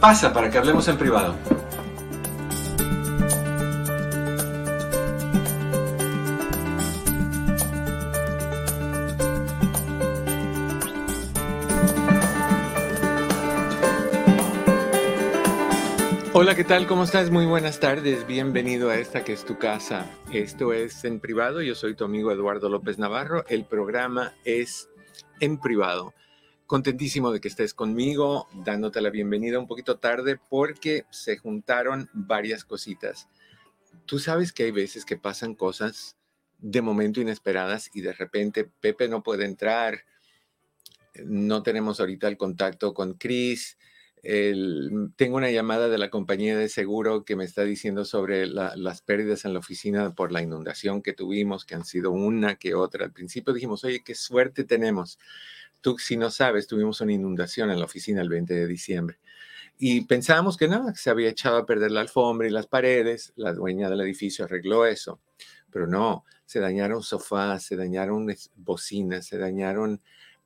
Pasa para que hablemos en privado. Hola, ¿qué tal? ¿Cómo estás? Muy buenas tardes. Bienvenido a esta que es tu casa. Esto es en privado. Yo soy tu amigo Eduardo López Navarro. El programa es en privado. Contentísimo de que estés conmigo, dándote la bienvenida un poquito tarde porque se juntaron varias cositas. Tú sabes que hay veces que pasan cosas de momento inesperadas y de repente Pepe no puede entrar, no tenemos ahorita el contacto con Chris, tengo una llamada de la compañía de seguro que me está diciendo sobre las pérdidas en la oficina por la inundación que tuvimos, que han sido una que otra. Al principio dijimos, oye, qué suerte tenemos Si no sabes, tuvimos una inundación en la oficina el 20 de diciembre. Y pensábamos que no, que se había echado a perder la alfombra y las paredes. La dueña del edificio arregló eso. Pero no, se dañaron sofás, se dañaron bocinas, se dañaron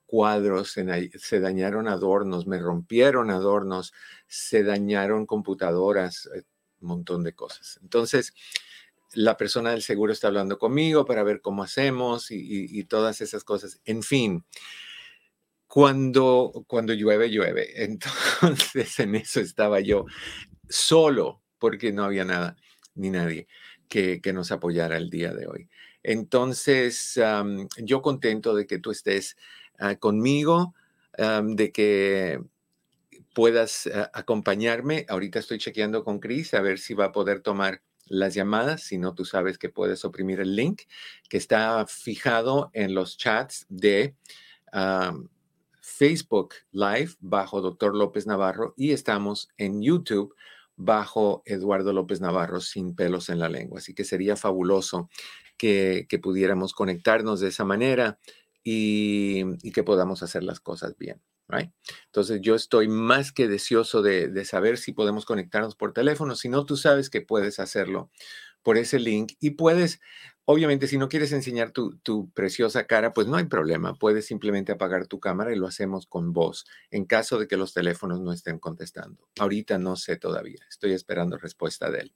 cuadros, se dañaron adornos, me rompieron adornos, se dañaron computadoras, eh, un montón de cosas. Entonces, la persona del seguro está hablando conmigo para ver cómo hacemos y todas esas cosas. En fin, cuando, cuando llueve, llueve. Entonces en eso estaba yo solo, porque no había nada ni nadie que, nos apoyara el día de hoy. Entonces, yo contento de que tú estés ah, conmigo, de que puedas ah, acompañarme. Ahorita estoy chequeando con Chris a ver si va a poder tomar las llamadas. Si no, tú sabes que puedes oprimir el link que está fijado en los chats de Facebook Live bajo Dr. López Navarro y estamos en YouTube bajo Eduardo López Navarro sin pelos en la lengua. Así que sería fabuloso que, pudiéramos conectarnos de esa manera y, que podamos hacer las cosas bien. Entonces yo estoy más que deseoso de, de saber si podemos conectarnos por teléfono. Si no, tú sabes que puedes hacerlo por ese link y puedes, obviamente, si no quieres enseñar tu, preciosa cara, pues no hay problema. Puedes simplemente apagar tu cámara y lo hacemos con voz en caso de que los teléfonos no estén contestando. Ahorita no sé todavía. Estoy esperando respuesta de él.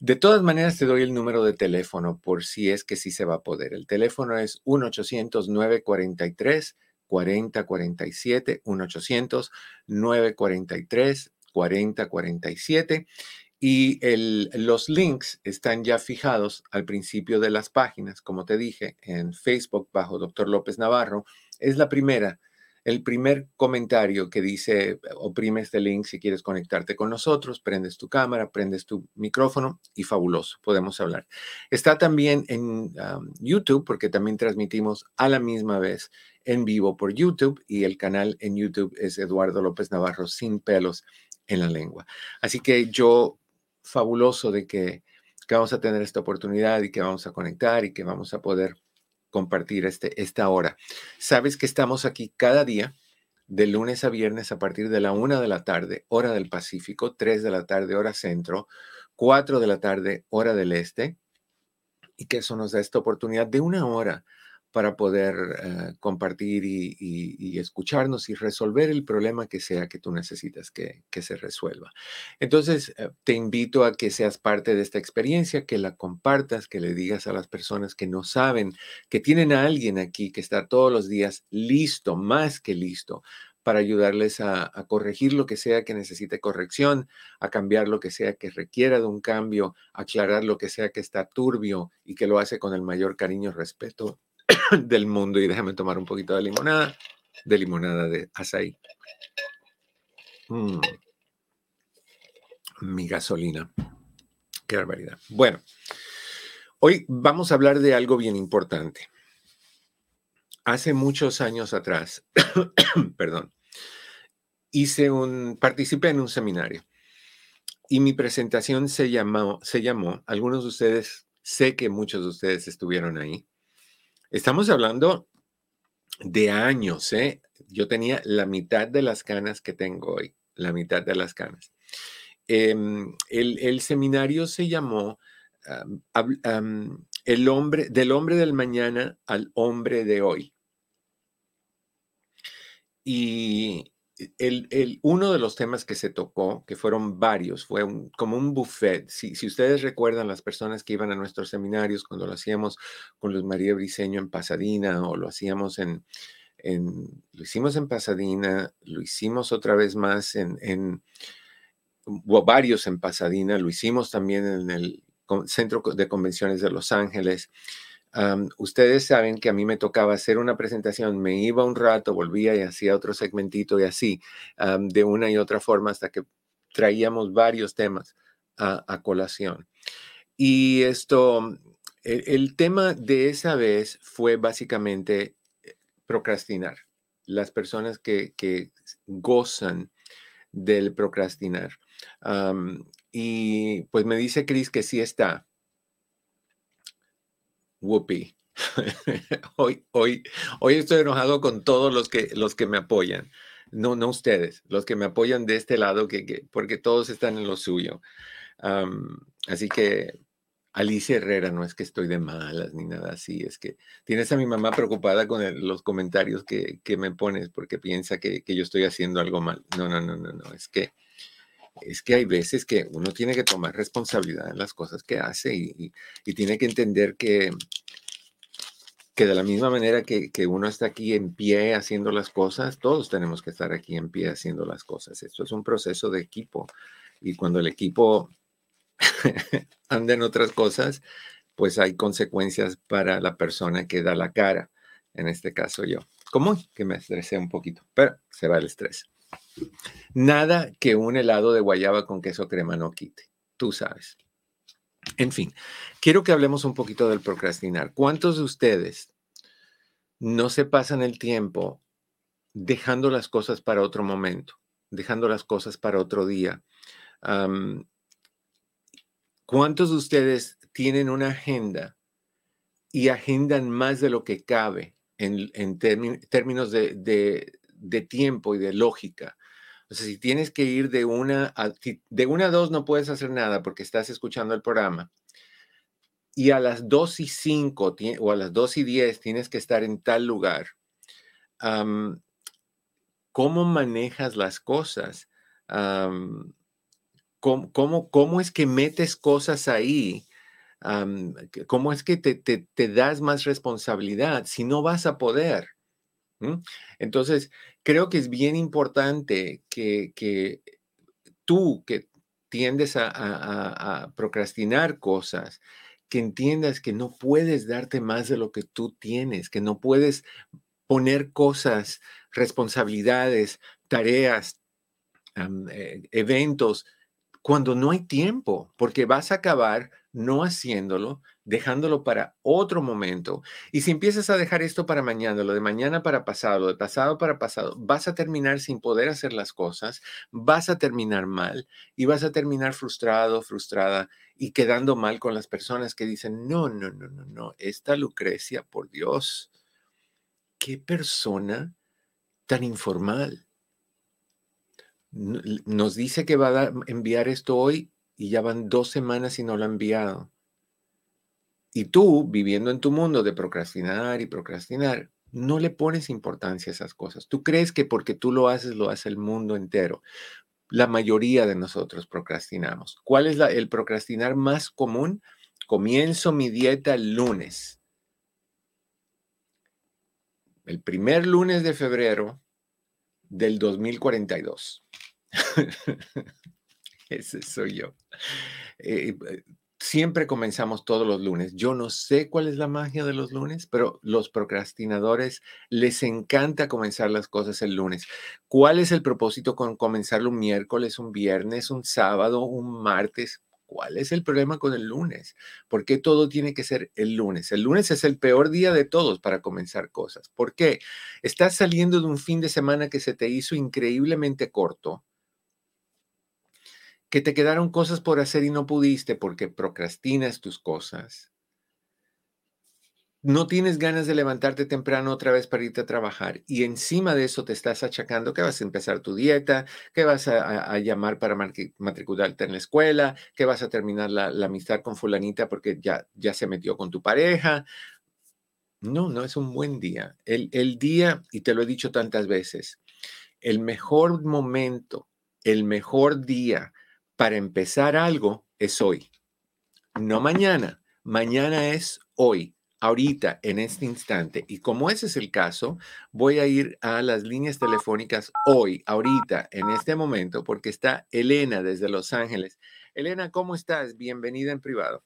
De todas maneras, te doy el número de teléfono por si es que sí se va a poder. El teléfono es 1-800-943. 4047 1-800-943 4047 y los links están ya fijados al principio de las páginas, como te dije, en Facebook bajo Dr. López Navarro. Es la primera, el primer comentario que dice, oprime este link si quieres conectarte con nosotros, prendes tu cámara, prendes tu micrófono y fabuloso, podemos hablar. Está también en YouTube, porque también transmitimos a la misma vez en vivo por YouTube y el canal en YouTube es Eduardo López Navarro sin pelos en la lengua. Así que yo fabuloso de que, vamos a tener esta oportunidad y que vamos a conectar y que vamos a poder compartir este, esta hora. Sabes que estamos aquí cada día, de lunes a viernes, a partir de la una de la tarde, hora del Pacífico, tres de la tarde, hora centro, cuatro de la tarde, hora del este, y que eso nos da esta oportunidad de una hora para poder eh, compartir y, escucharnos y resolver el problema que sea que tú necesitas que, se resuelva. Entonces, eh, te invito a que seas parte de esta experiencia, que la compartas, que le digas a las personas que no saben, que tienen a alguien aquí que está todos los días listo, más que listo, para ayudarles a, corregir lo que sea que necesite corrección, a cambiar lo que sea que requiera de un cambio, aclarar lo que sea que está turbio y que lo hace con el mayor cariño y respeto del mundo y déjame tomar un poquito de limonada, de limonada de açaí. Mm. Mi gasolina. Qué barbaridad. Bueno, hoy vamos a hablar de algo bien importante. Hace muchos años atrás, perdón, hice un, participé en un seminario y mi presentación se llamó, se llamó, algunos de ustedes, sé que muchos de ustedes estuvieron ahí. Estamos hablando de años, ¿eh? Yo tenía la mitad de las canas que tengo hoy, la mitad de las canas. Em, el, seminario se llamó el hombre, del hombre del mañana al hombre de hoy. Y el, uno de los temas que se tocó, que fueron varios, fue como un buffet. Si, si, ustedes recuerdan las personas que iban a nuestros seminarios cuando lo hacíamos con Luz María Briceño en Pasadena o lo hacíamos en, lo hicimos en Pasadena, lo hicimos otra vez más en, en varios en Pasadena, lo hicimos también en el Centro de Convenciones de Los Ángeles ustedes saben que a mí me tocaba hacer una presentación, me iba un rato, volvía y hacía otro segmentito y así, de una y otra forma hasta que traíamos varios temas a, colación. Y esto, el, tema de esa vez fue básicamente eh, procrastinar. Las personas que, gozan del procrastinar. y pues me dice Cris que sí está, whoopee. hoy, hoy, hoy estoy enojado con todos los que, los que me apoyan. No, no ustedes, los que me apoyan de este lado, que, porque todos están en lo suyo. así que Alicia Herrera, no es que estoy de malas ni nada así, es que tienes a mi mamá preocupada con los comentarios que, que, me pones porque piensa que, que, yo estoy haciendo algo mal. No, no, no, no, no, es que es que hay veces que uno tiene que tomar responsabilidad en las cosas que hace y, tiene que entender que, que de la misma manera que, uno está aquí en pie haciendo las cosas, todos tenemos que estar aquí en pie haciendo las cosas. Esto es un proceso de equipo y cuando el equipo anda en otras cosas, pues hay consecuencias para la persona que da la cara, en este caso yo. Como que me estresé un poquito, pero se va el estrés. Nada que un helado de guayaba con queso crema no quite, tú sabes. En fin, quiero que hablemos un poquito del procrastinar. ¿Cuántos de ustedes no se pasan el tiempo dejando las cosas para otro momento, dejando las cosas para otro día? ¿Cuántos de ustedes tienen una agenda y agendan más de lo que cabe en, términos de tiempo y de lógica? O si tienes que ir de una a, de una a dos no puedes hacer nada porque estás escuchando el programa. Y a las dos y cinco o a las dos y diez tienes que estar en tal lugar. ¿Cómo manejas las cosas? ¿cómo, cómo, es que metes cosas ahí? ¿Cómo es que te, te, das más responsabilidad si no vas a poder? Entonces, creo que es bien importante que, tú que tiendes a, procrastinar cosas, que entiendas que no puedes darte más de lo que tú tienes, que no puedes poner cosas, responsabilidades, tareas, eh, eventos, cuando no hay tiempo, porque vas a acabar no haciéndolo, dejándolo para otro momento. Y si empiezas a dejar esto para mañana, lo de mañana para pasado, lo de pasado para pasado, vas a terminar sin poder hacer las cosas, vas a terminar mal y vas a terminar frustrado, frustrada y quedando mal con las personas que dicen, no, no, no, no, no, esta Lucrecia, por Dios, qué persona tan informal. Nos dice que va a enviar esto hoy y ya van dos semanas y no lo ha enviado. Y tú, viviendo en tu mundo de procrastinar y procrastinar, no le pones importancia a esas cosas. Tú crees que porque tú lo haces, lo hace el mundo entero. La mayoría de nosotros procrastinamos. ¿Cuál es el procrastinar más común? Comienzo mi dieta el lunes. El primer lunes de febrero del 2042. Ese soy yo. Eh, eh, siempre comenzamos todos los lunes. Yo no sé cuál es la magia de los lunes, pero los procrastinadores les encanta comenzar las cosas el lunes. ¿Cuál es el propósito con comenzarlo un miércoles, un viernes, un sábado, un martes? ¿Cuál es el problema con el lunes? ¿Por qué todo tiene que ser el lunes? El lunes es el peor día de todos para comenzar cosas. ¿Por qué? Estás saliendo de un fin de semana que se te hizo increíblemente corto, que te quedaron cosas por hacer y no pudiste porque procrastinas tus cosas no tienes ganas de levantarte temprano otra vez para irte a trabajar y encima de eso te estás achacando que vas a empezar tu dieta, que vas a, llamar para matricularte en la escuela, que vas a terminar la, amistad con fulanita porque ya, ya se metió con tu pareja. No, no es un buen día. El, el día, y te lo he dicho tantas veces, el mejor momento, el mejor día para empezar algo es hoy, no mañana. Mañana es hoy ahorita, en este instante. Y como ese es el caso, voy a ir a las líneas telefónicas hoy, ahorita, en este momento, porque está Elena desde Los Ángeles. Elena, ¿cómo estás? Bienvenida en privado.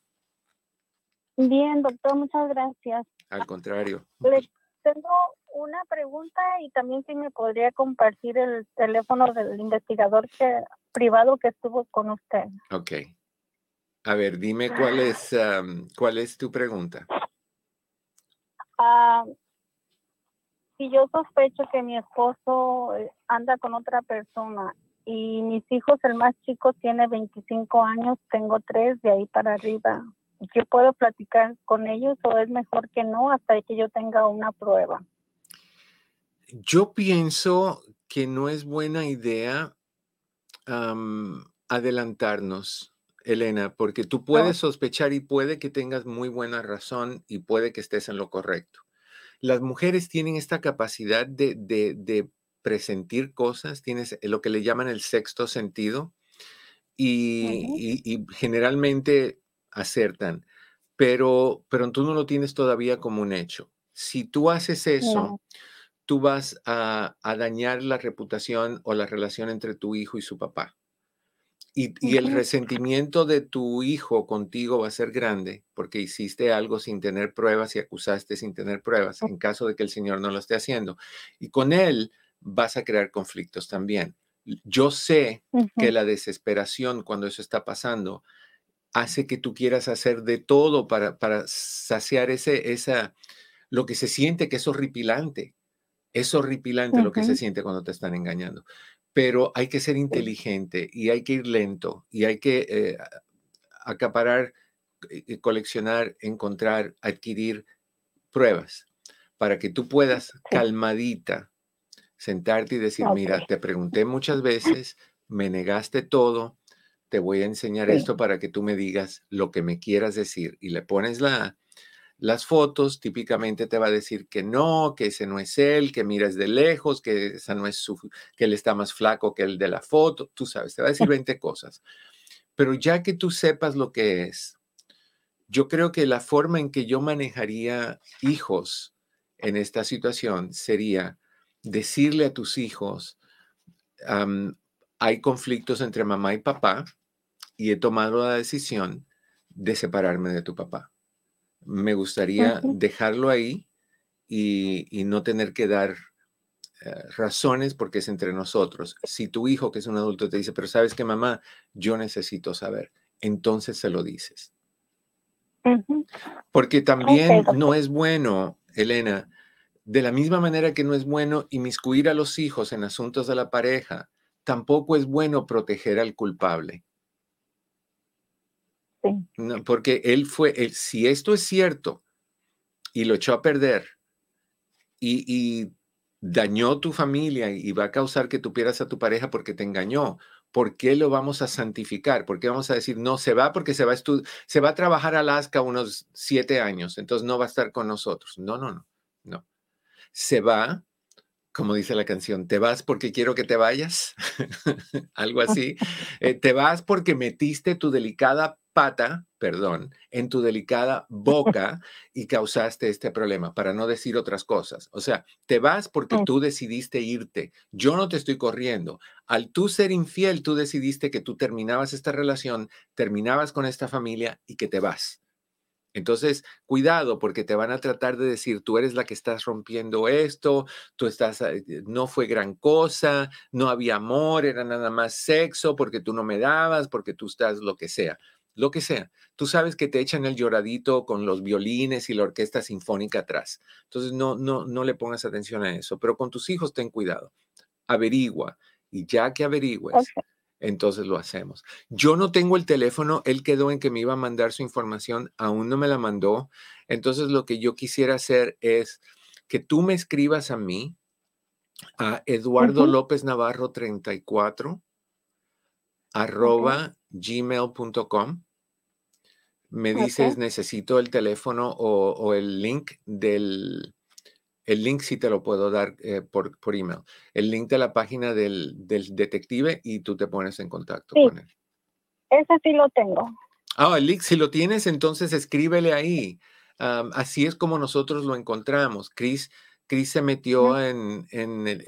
Bien, doctor, muchas gracias. Al contrario. Le tengo una pregunta y también si me podría compartir el teléfono del investigador que, privado que estuvo con usted. Ok. A ver, dime cuál es, cuál es tu pregunta. Ah, si yo sospecho que mi esposo eh, anda con otra persona y mis hijos, el más chico tiene 25 años, tengo tres de ahí para arriba, ¿yo puedo platicar con ellos o es mejor que no hasta que yo tenga una prueba? Yo pienso que no es buena idea adelantarnos. Elena, porque tú puedes sospechar y puede que tengas muy buena razón y puede que estés en lo correcto. Las mujeres tienen esta capacidad de, presentir cosas, tienes lo que le llaman el sexto sentido y, generalmente acertan, pero, pero tú no lo tienes todavía como un hecho. Si tú haces eso, tú vas a dañar la reputación o la relación entre tu hijo y su papá. Y, el resentimiento de tu hijo contigo va a ser grande porque hiciste algo sin tener pruebas y acusaste sin tener pruebas en caso de que el Señor no lo esté haciendo. Y con él vas a crear conflictos también. Yo sé que la desesperación cuando eso está pasando hace que tú quieras hacer de todo para, para saciar ese, esa, lo que se siente que es horripilante. Es horripilante lo que se siente cuando te están engañando pero hay que ser inteligente y hay que ir lento y hay que eh, acaparar, eh, coleccionar, encontrar, adquirir pruebas para que tú puedas calmadita sentarte y decir, mira, te pregunté muchas veces, me negaste todo, te voy a enseñar esto para que tú me digas lo que me quieras decir y le pones la las fotos, típicamente te va a decir que no, que ese no es él, que miras de lejos, que esa no es su, que él está más flaco que el de la foto, tú sabes, te va a decir 20 cosas. Pero ya que tú sepas lo que es, yo creo que la forma en que yo manejaría hijos en esta situación sería decirle a tus hijos, hay conflictos entre mamá y papá y he tomado la decisión de separarme de tu papá me gustaría dejarlo ahí y, no tener que dar eh, razones porque es entre nosotros. Si tu hijo, que es un adulto, te dice, pero sabes que mamá, yo necesito saber, entonces se lo dices. Porque también no es bueno, Elena, de la misma manera que no es bueno inmiscuir a los hijos en asuntos de la pareja, tampoco es bueno proteger al culpable. Porque él fue, si esto es cierto y lo echó a perder y, dañó tu familia y va a causar que tú pierdas a tu pareja porque te engañó, ¿por qué lo vamos a santificar? ¿Por qué vamos a decir, no, se va porque se va se va a trabajar a Alaska unos siete años, entonces no va a estar con nosotros? No, no, no, no. Se va como dice la canción, ¿te vas porque quiero que te vayas? Algo así. Eh, te vas porque metiste tu delicada pata, perdón, en tu delicada boca y causaste este problema, para no decir otras cosas. O sea, te vas porque tú decidiste irte. Yo no te estoy corriendo. Al tú ser infiel, tú decidiste que tú terminabas esta relación, terminabas con esta familia y que te vas. Entonces, cuidado porque te van a tratar de decir, tú eres la que estás rompiendo esto, tú estás, eh, no fue gran cosa, no había amor, era nada más sexo porque tú no me dabas, porque tú estás lo que sea. lo que sea. Tú sabes que te echan el lloradito con los violines y la orquesta sinfónica atrás. Entonces no, no, no le pongas atención a eso, pero con tus hijos ten cuidado. Averigua y ya que averigües, entonces lo hacemos. Yo no tengo el teléfono, él quedó en que me iba a mandar su información, aún no me la mandó. Entonces lo que yo quisiera hacer es que tú me escribas a mí, a Eduardo López Navarro 34, arroba gmail.com. Me dices, necesito el teléfono o el link del, el link sí te lo puedo dar eh, por, por, email. El link de la página del, detective y tú te pones en contacto con él. Ese sí lo tengo. Ah, el link, si lo tienes, entonces escríbele ahí. así es como nosotros lo encontramos. Chris, Chris se metió en,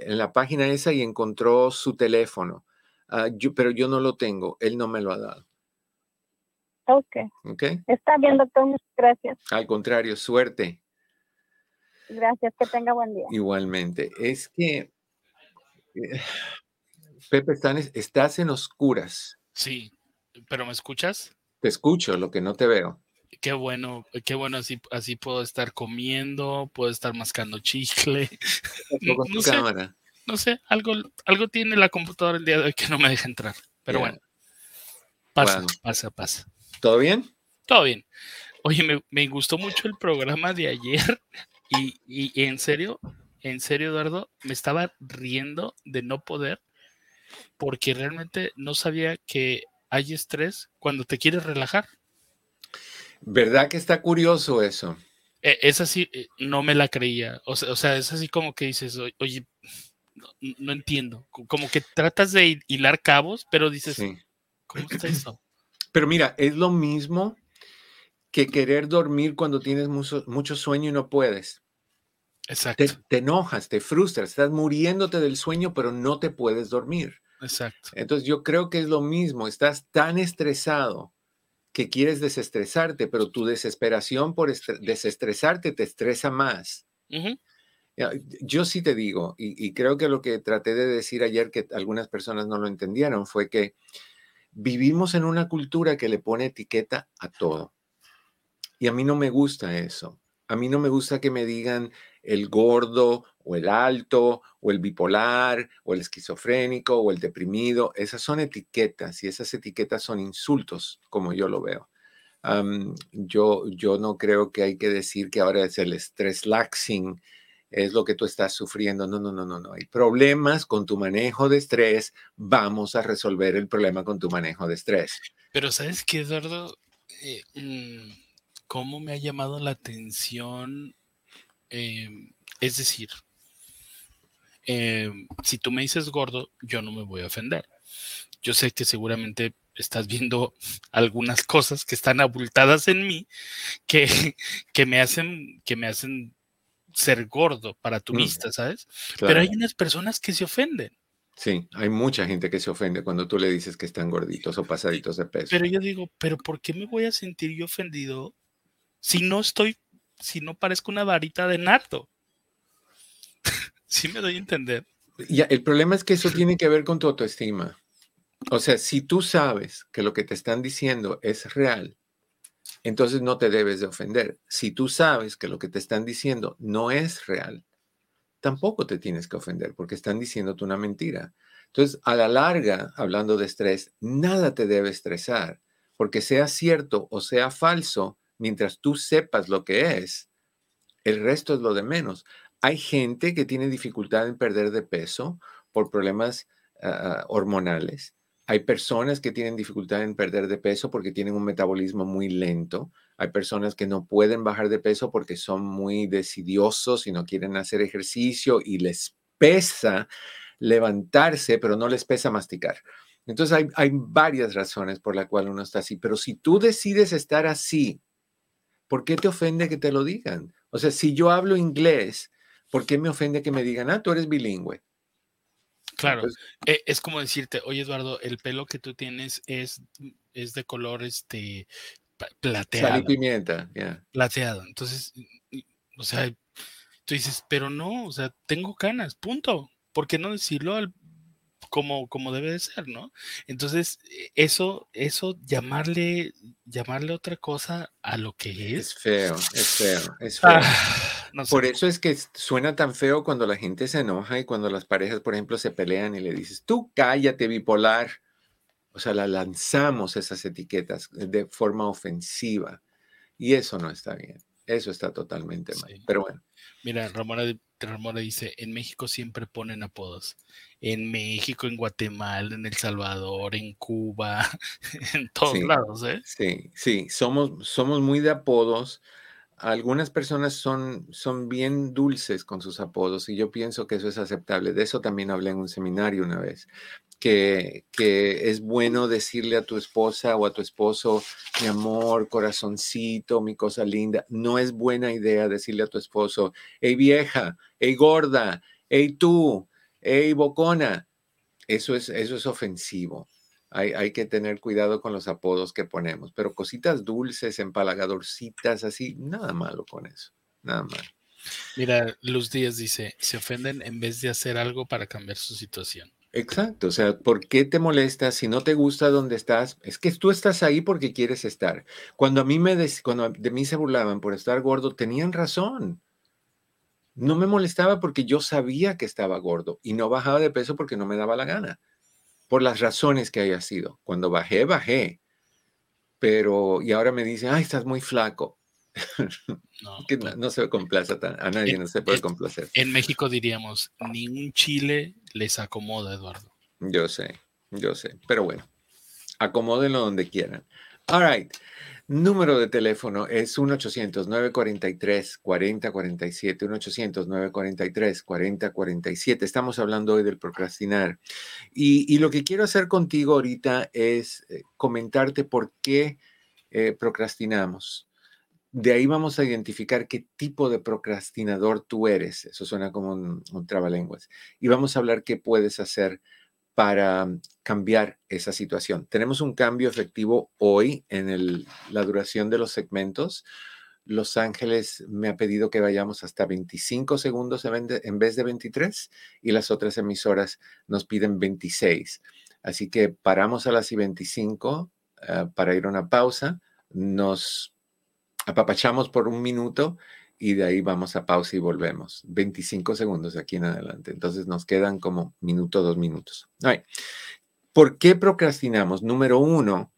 la página esa y encontró su teléfono. Ah, pero yo no lo tengo. Él no me lo ha dado. Ok. Ok. Está bien, doctor. Muchas gracias. Al contrario, suerte. Gracias, que tenga buen día. Igualmente. Es que, eh, Pepe, estás en oscuras. Sí, pero ¿me escuchas? Te escucho, lo que no te veo. Qué bueno, qué bueno, así, así puedo estar comiendo, puedo estar mascando chicle. No, sé, cámara? no sé, algo, algo tiene la computadora el día de hoy que no me deja entrar. Pero bueno, pasa, pasa, pasa. ¿Todo bien? Todo bien. Oye, me, me, gustó mucho el programa de ayer y, en serio, en serio, Eduardo, me estaba riendo de no poder porque realmente no sabía que hay estrés cuando te quieres relajar. ¿Verdad que está curioso eso? E, es así, eh, no me la creía. O sea, es así como que dices, oye, no, entiendo. Como que tratas de hilar cabos, pero dices, ¿cómo está eso? Pero mira, es lo mismo que querer dormir cuando tienes mucho, mucho sueño y no puedes. Exacto. Te, enojas, te frustras, estás muriéndote del sueño, pero no te puedes dormir. Exacto. Entonces yo creo que es lo mismo, estás tan estresado que quieres desestresarte, pero tu desesperación por desestresarte te estresa más. Yo sí te digo, y, y, creo que lo que traté de decir ayer que algunas personas no lo entendieron fue que vivimos en una cultura que le pone etiqueta a todo. Y a mí no me gusta eso. A mí no me gusta que me digan el gordo o el alto o el bipolar o el esquizofrénico o el deprimido. Esas son etiquetas y esas etiquetas son insultos, como yo lo veo. yo, yo no creo que hay que decir que ahora es el stress laxing, es lo que tú estás sufriendo. No, no, no, no, no. Hay problemas con tu manejo de estrés. Vamos a resolver el problema con tu manejo de estrés. Pero sabes qué, Eduardo, eh, mm, cómo me ha llamado la atención, em, es decir, em, si tú me dices gordo, yo no me voy a ofender. Yo sé que seguramente estás viendo algunas cosas que están abultadas en mí que, que me hacen que me hacen ser gordo para tu mm, vista, ¿sabes? Pero hay unas personas que se ofenden. Sí, hay mucha gente que se ofende cuando tú le dices que están gorditos o pasaditos de peso. Pero yo digo, ¿pero por qué me voy a sentir yo ofendido si no estoy, si no parezco una varita de nardo. sí me doy a entender. Ya, el problema es que eso tiene que ver con tu autoestima. O sea, si tú sabes que lo que te están diciendo es real, entonces no te debes de ofender. Si tú sabes que lo que te están diciendo no es real, tampoco te tienes que ofender porque están diciéndote una mentira. Entonces, a la larga, hablando de estrés, nada te debe estresar, porque sea cierto o sea falso, mientras tú sepas lo que es, el resto es lo de menos. Hay gente que tiene dificultad en perder de peso por problemas ah, hormonales. Hay personas que tienen dificultad en perder de peso porque tienen un metabolismo muy lento. Hay personas que no pueden bajar de peso porque son muy decidiosos y no quieren hacer ejercicio y les pesa levantarse, pero no les pesa masticar. Entonces hay, hay varias razones por las cuales uno está así. Pero si tú decides estar así ¿por qué te ofende que te lo digan? O sea, si yo hablo inglés, ¿por qué me ofende que me digan, ah, tú eres bilingüe? Claro, e, es como decirte, oye Eduardo, el pelo que tú tienes es, es de color este plateado. Sal y pimienta, ya. Plateado. Entonces, o sea, tú dices, pero no, o sea, tengo canas, punto. ¿Por qué no decirlo al como, como debe de ser, ¿no? Entonces, e, eso, eso, llamarle, llamarle otra cosa a lo que es. Es feo, es feo, es feo. Ah, por eso es que suena tan feo cuando la gente se enoja y cuando las parejas, por ejemplo, se pelean y le dices, tú cállate bipolar. O sea, la lanzamos esas etiquetas de forma ofensiva. Y eso no está bien. Eso está totalmente mal. Pero bueno. Mira, Ramona, Ramona dice, en México siempre ponen apodos. En México, en Guatemala, en El Salvador, en Cuba, en todos lados, ¿eh? Sí, sí, somos, somos muy de apodos. Algunas personas son, son bien dulces con sus apodos y yo pienso que eso es aceptable. De eso también hablé en un seminario una vez que, es bueno decirle a tu esposa o a tu esposo, mi amor, corazoncito, mi cosa linda. No es buena idea decirle a tu esposo, hey vieja, hey gorda, hey tú, hey bocona. Eso es, eso es ofensivo. Hay, hay, que tener cuidado con los apodos que ponemos, pero cositas dulces, empalagadorcitas, así, nada malo con eso, nada malo. Mira, Luz Díaz dice, se ofenden en vez de hacer algo para cambiar su situación. Exacto, o sea, ¿por qué te molesta si no te gusta donde estás? Es que tú estás ahí porque quieres estar. Cuando a mí me cuando de mí se burlaban por estar gordo, tenían razón. No me molestaba porque yo sabía que estaba gordo y no bajaba de peso porque no me daba la gana, por las razones que haya sido. Cuando bajé, bajé. Pero, y ahora me dicen, ay, estás muy flaco. No, que pues no, se complace a nadie, no se puede complacer. En México diríamos, ni un chile les acomoda, Eduardo. Yo sé, yo sé, pero bueno, acomódenlo donde quieran. All right. Número de teléfono es 1-800-943-4047, 1-800-943-4047. Estamos hablando hoy del procrastinar. Y, lo que quiero hacer contigo ahorita es eh, comentarte por qué eh, procrastinamos de ahí vamos a identificar qué tipo de procrastinador tú eres. Eso suena como un, trabalenguas. Y vamos a hablar qué puedes hacer para cambiar esa situación. Tenemos un cambio efectivo hoy en la duración de los segmentos. Los Ángeles me ha pedido que vayamos hasta 25 segundos en vez de 23 y las otras emisoras nos piden 26. Así que paramos a las y 25 eh, para ir a una pausa. Nos apapachamos por un minuto y de ahí vamos a pausa y volvemos. 25 segundos de aquí en adelante. Entonces nos quedan como minuto, dos minutos. ¿Por qué procrastinamos? Número uno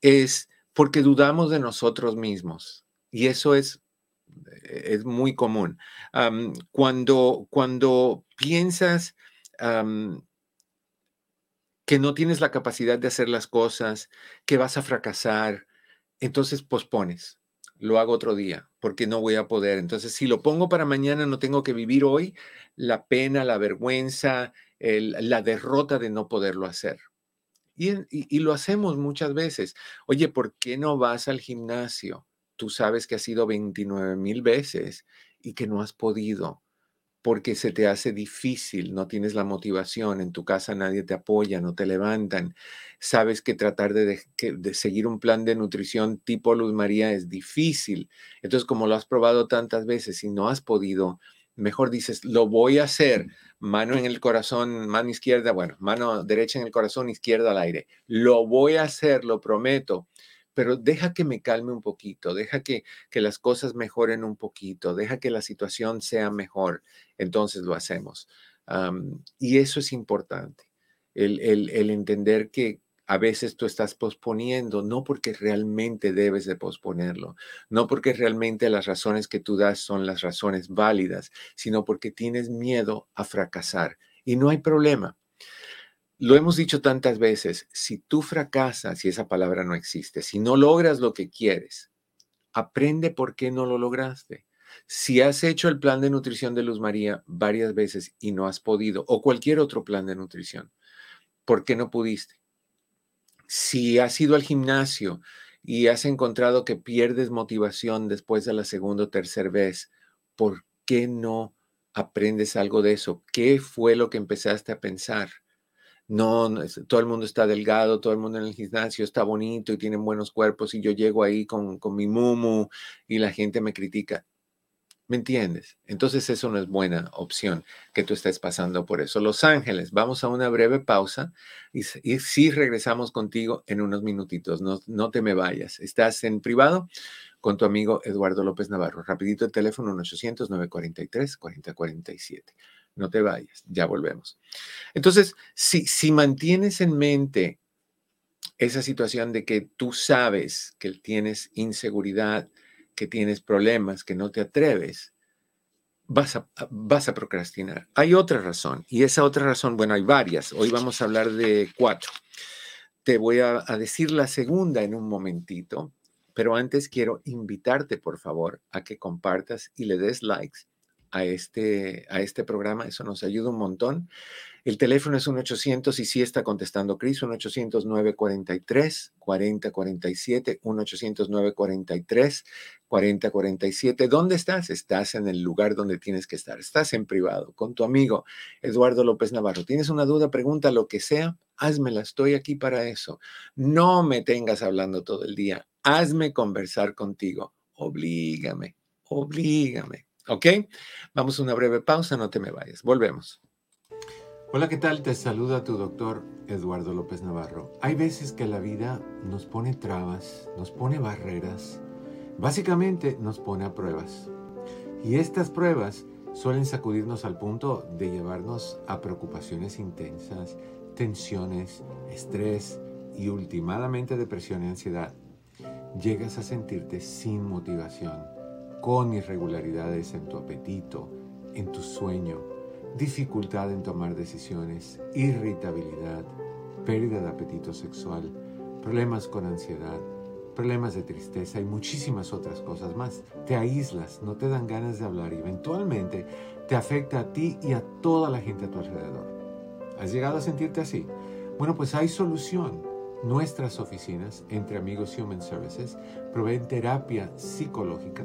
es porque dudamos de nosotros mismos. Y eso es, es muy común. cuando, cuando piensas que no tienes la capacidad de hacer las cosas, que vas a fracasar, entonces pospones lo hago otro día, porque no voy a poder. Entonces, si lo pongo para mañana, no tengo que vivir hoy la pena, la vergüenza, la derrota de no poderlo hacer. Y, y, lo hacemos muchas veces. Oye, ¿por qué no vas al gimnasio? Tú sabes que has ido 29 mil veces y que no has podido porque se te hace difícil, no tienes la motivación, en tu casa nadie te apoya, no te levantan, sabes que tratar de, seguir un plan de nutrición tipo Luz María es difícil. Entonces, como lo has probado tantas veces y no has podido, mejor dices, lo voy a hacer, mano en el corazón, mano izquierda, bueno, mano derecha en el corazón, izquierda al aire. Lo voy a hacer, lo prometo pero deja que me calme un poquito, deja que, que las cosas mejoren un poquito, deja que la situación sea mejor, entonces lo hacemos. y eso es importante, el, el, entender que a veces tú estás posponiendo, no porque realmente debes de posponerlo, no porque realmente las razones que tú das son las razones válidas, sino porque tienes miedo a fracasar. Y no hay problema. Lo hemos dicho tantas veces, si tú fracasas, si esa palabra no existe, si no logras lo que quieres, aprende por qué no lo lograste. Si has hecho el plan de nutrición de Luz María varias veces y no has podido, o cualquier otro plan de nutrición, ¿por qué no pudiste? Si has ido al gimnasio y has encontrado que pierdes motivación después de la segunda o tercera vez, ¿por qué no aprendes algo de eso? ¿Qué fue lo que empezaste a pensar? No, todo el mundo está delgado, todo el mundo en el gimnasio está bonito y tienen buenos cuerpos y yo llego ahí con, mi mumu y la gente me critica. ¿Me entiendes? Entonces eso no es buena opción que tú estés pasando por eso. Los Ángeles, vamos a una breve pausa y, y sí regresamos contigo en unos minutitos. No, no te me vayas. Estás en privado con tu amigo Eduardo López Navarro. Rapidito el teléfono 1-800-943-4047. No te vayas, ya volvemos. Entonces, si, si mantienes en mente esa situación de que tú sabes que tienes inseguridad, que tienes problemas, que no te atreves, vas a, vas a procrastinar. Hay otra razón, y esa otra razón, bueno, hay varias. Hoy vamos a hablar de cuatro. Te voy a, a decir la segunda en un momentito, pero antes quiero invitarte, por favor, a que compartas y le des likes a este, a este programa. Eso nos ayuda un montón. El teléfono es un 800 y sí está contestando Cris, un 800 943 4047, un 800 943 4047. ¿Dónde estás? Estás en el lugar donde tienes que estar. Estás en privado con tu amigo Eduardo López Navarro. ¿Tienes una duda, pregunta, lo que sea? Házmela, estoy aquí para eso. No me tengas hablando todo el día. Hazme conversar contigo. Oblígame, oblígame. ¿Ok? Vamos a una breve pausa, no te me vayas. Volvemos. Hola, ¿qué tal? Te saluda tu doctor Eduardo López Navarro. Hay veces que la vida nos pone trabas, nos pone barreras, básicamente nos pone a pruebas. Y estas pruebas suelen sacudirnos al punto de llevarnos a preocupaciones intensas, tensiones, estrés y últimamente depresión y ansiedad. Llegas a sentirte sin motivación con irregularidades en tu apetito, en tu sueño, dificultad en tomar decisiones, irritabilidad, pérdida de apetito sexual, problemas con ansiedad, problemas de tristeza y muchísimas otras cosas más. Te aíslas, no te dan ganas de hablar y eventualmente te afecta a ti y a toda la gente a tu alrededor. ¿Has llegado a sentirte así? Bueno, pues hay solución. Nuestras oficinas, entre amigos Human Services, proveen terapia psicológica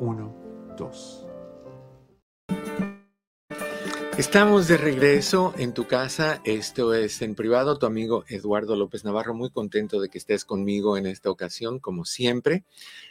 1, 2. Estamos de regreso en tu casa. Esto es en privado. Tu amigo Eduardo López Navarro, muy contento de que estés conmigo en esta ocasión, como siempre.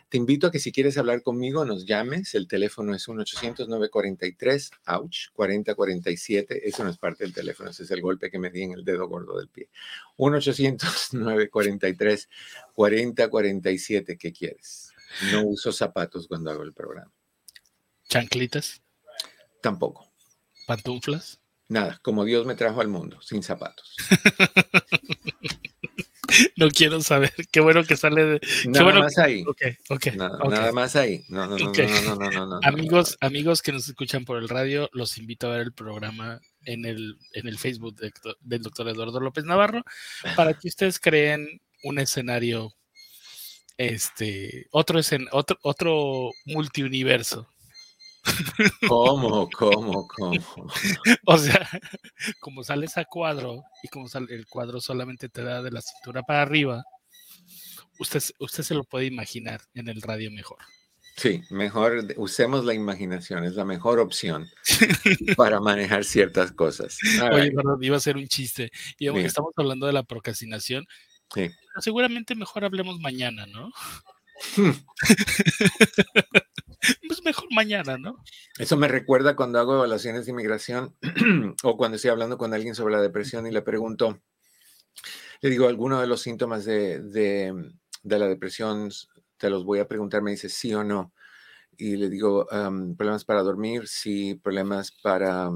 Te invito a que si quieres hablar conmigo, nos llames. El teléfono es 1-800-943, ouch, 4047. Eso no es parte del teléfono, ese es el golpe que me di en el dedo gordo del pie. 1-800-943, 4047. ¿Qué quieres? No uso zapatos cuando hago el programa. ¿Chanclitas? Tampoco. ¿Pantuflas? Nada, como Dios me trajo al mundo, sin zapatos. no quiero saber. Qué bueno que sale de. Nada más ahí. Okay, okay, nada, más ahí. No, no, no, no, no, no, no, Amigos, amigos que nos escuchan por el radio, los invito a ver el programa en el, en el Facebook del doctor Eduardo López Navarro para que ustedes creen un escenario este, otro, es en, otro, otro multiuniverso. ¿Cómo? ¿Cómo? ¿Cómo? O sea, como sales a cuadro y como sale, el cuadro solamente te da de la cintura para arriba, usted, usted se lo puede imaginar en el radio mejor. Sí, mejor usemos la imaginación, es la mejor opción para manejar ciertas cosas. Oye, perdón, iba a ser un chiste. Y estamos hablando de la procrastinación, seguramente mejor hablemos mañana, ¿no? pues mejor mañana, ¿no? Eso me recuerda cuando hago evaluaciones de inmigración o cuando estoy hablando con alguien sobre la depresión y le pregunto, le digo, ¿alguno de los síntomas de, de, la depresión te los voy a preguntar? Me dice sí o no. Y le digo, problemas para dormir, sí, problemas para